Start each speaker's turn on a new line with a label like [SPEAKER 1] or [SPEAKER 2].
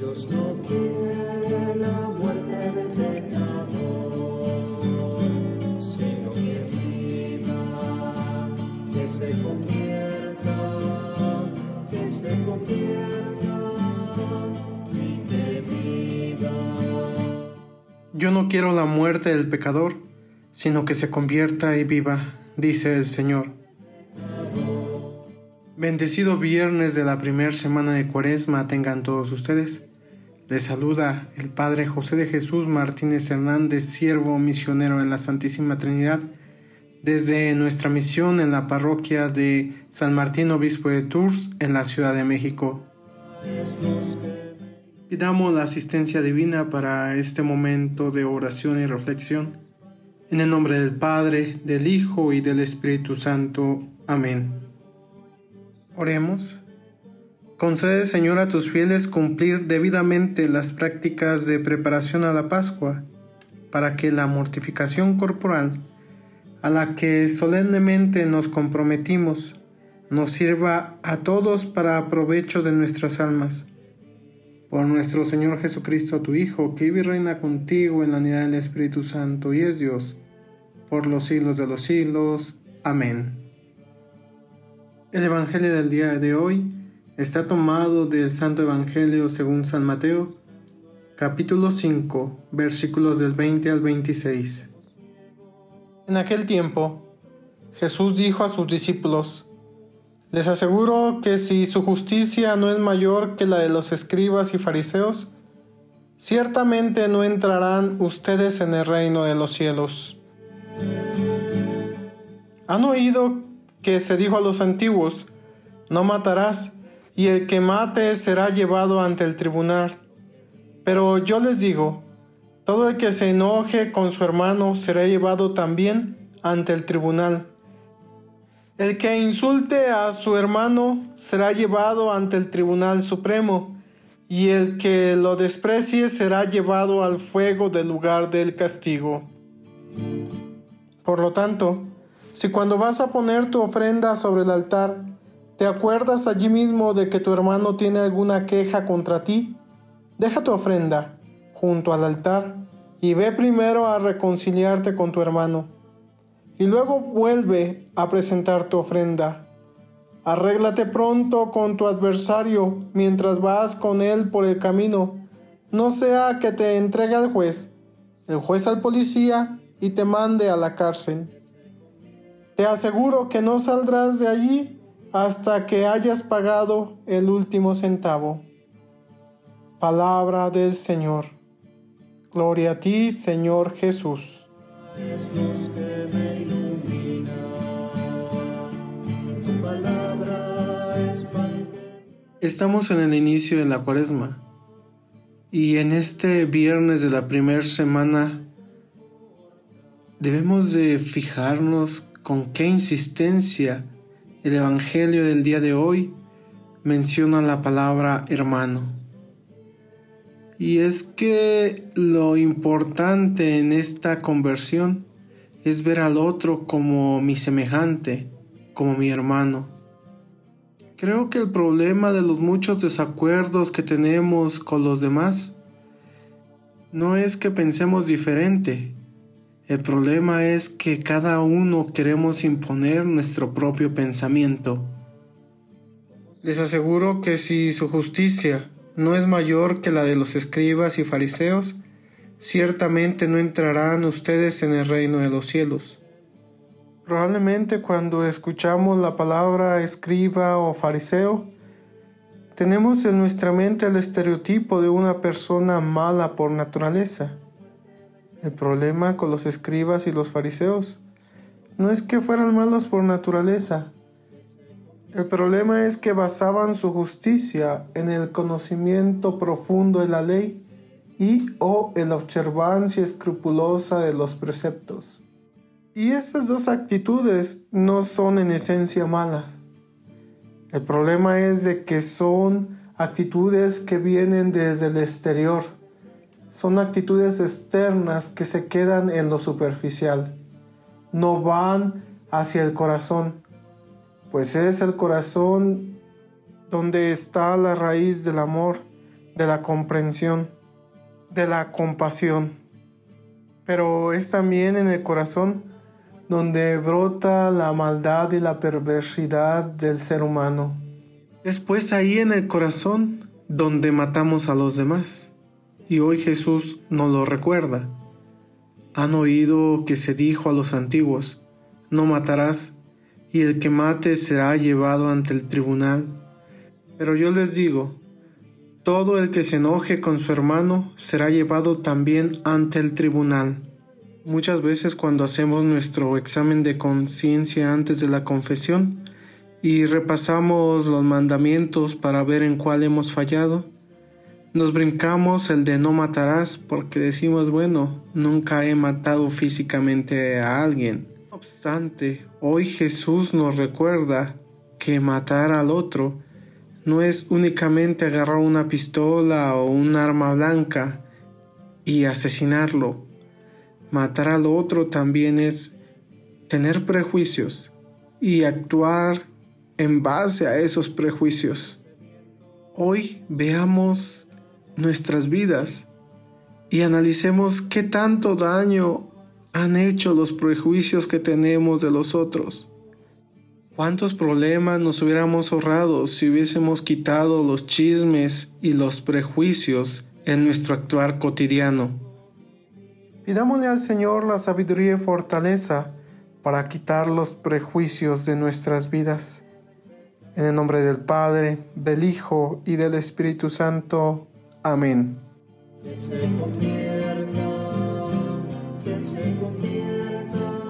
[SPEAKER 1] Dios no quiere la muerte del pecador, sino que viva, que se convierta, que se convierta y que viva.
[SPEAKER 2] Yo no quiero la muerte del pecador, sino que se convierta y viva, dice el Señor. Bendecido viernes de la primera semana de Cuaresma tengan todos ustedes. Les saluda el Padre José de Jesús Martínez Hernández, siervo misionero de la Santísima Trinidad, desde nuestra misión en la parroquia de San Martín Obispo de Tours, en la Ciudad de México. Pidamos la asistencia divina para este momento de oración y reflexión. En el nombre del Padre, del Hijo y del Espíritu Santo. Amén. Oremos. Concede, Señor, a tus fieles cumplir debidamente las prácticas de preparación a la Pascua, para que la mortificación corporal, a la que solemnemente nos comprometimos, nos sirva a todos para provecho de nuestras almas. Por nuestro Señor Jesucristo, tu Hijo, que vive y reina contigo en la unidad del Espíritu Santo y es Dios, por los siglos de los siglos. Amén. El Evangelio del día de hoy está tomado del Santo Evangelio según San Mateo, capítulo 5, versículos del 20 al 26. En aquel tiempo, Jesús dijo a sus discípulos, Les aseguro que si su justicia no es mayor que la de los escribas y fariseos, ciertamente no entrarán ustedes en el reino de los cielos. Han oído que se dijo a los antiguos, no matarás, y el que mate será llevado ante el tribunal. Pero yo les digo, todo el que se enoje con su hermano será llevado también ante el tribunal. El que insulte a su hermano será llevado ante el tribunal supremo, y el que lo desprecie será llevado al fuego del lugar del castigo. Por lo tanto, si cuando vas a poner tu ofrenda sobre el altar, ¿Te acuerdas allí mismo de que tu hermano tiene alguna queja contra ti? Deja tu ofrenda junto al altar y ve primero a reconciliarte con tu hermano. Y luego vuelve a presentar tu ofrenda. Arréglate pronto con tu adversario mientras vas con él por el camino. No sea que te entregue al juez, el juez al policía y te mande a la cárcel. Te aseguro que no saldrás de allí hasta que hayas pagado el último centavo. Palabra del Señor. Gloria a ti, Señor Jesús. Estamos en el inicio de la cuaresma y en este viernes de la primera semana debemos de fijarnos con qué insistencia el Evangelio del día de hoy menciona la palabra hermano. Y es que lo importante en esta conversión es ver al otro como mi semejante, como mi hermano. Creo que el problema de los muchos desacuerdos que tenemos con los demás no es que pensemos diferente, el problema es que cada uno queremos imponer nuestro propio pensamiento. Les aseguro que si su justicia no es mayor que la de los escribas y fariseos, ciertamente no entrarán ustedes en el reino de los cielos. Probablemente cuando escuchamos la palabra escriba o fariseo, tenemos en nuestra mente el estereotipo de una persona mala por naturaleza. El problema con los escribas y los fariseos no es que fueran malos por naturaleza. El problema es que basaban su justicia en el conocimiento profundo de la ley y o en la observancia escrupulosa de los preceptos. Y esas dos actitudes no son en esencia malas. El problema es de que son actitudes que vienen desde el exterior son actitudes externas que se quedan en lo superficial, no van hacia el corazón, pues es el corazón donde está la raíz del amor, de la comprensión, de la compasión. Pero es también en el corazón donde brota la maldad y la perversidad del ser humano. Es pues ahí en el corazón donde matamos a los demás. Y hoy Jesús nos lo recuerda. Han oído que se dijo a los antiguos, no matarás, y el que mate será llevado ante el tribunal. Pero yo les digo, todo el que se enoje con su hermano será llevado también ante el tribunal. Muchas veces cuando hacemos nuestro examen de conciencia antes de la confesión y repasamos los mandamientos para ver en cuál hemos fallado, nos brincamos el de no matarás porque decimos, bueno, nunca he matado físicamente a alguien. No obstante, hoy Jesús nos recuerda que matar al otro no es únicamente agarrar una pistola o un arma blanca y asesinarlo. Matar al otro también es tener prejuicios y actuar en base a esos prejuicios. Hoy veamos nuestras vidas y analicemos qué tanto daño han hecho los prejuicios que tenemos de los otros. ¿Cuántos problemas nos hubiéramos ahorrado si hubiésemos quitado los chismes y los prejuicios en nuestro actuar cotidiano? Pidámosle al Señor la sabiduría y fortaleza para quitar los prejuicios de nuestras vidas. En el nombre del Padre, del Hijo y del Espíritu Santo. Amén.
[SPEAKER 1] que se convierta, que se convierta.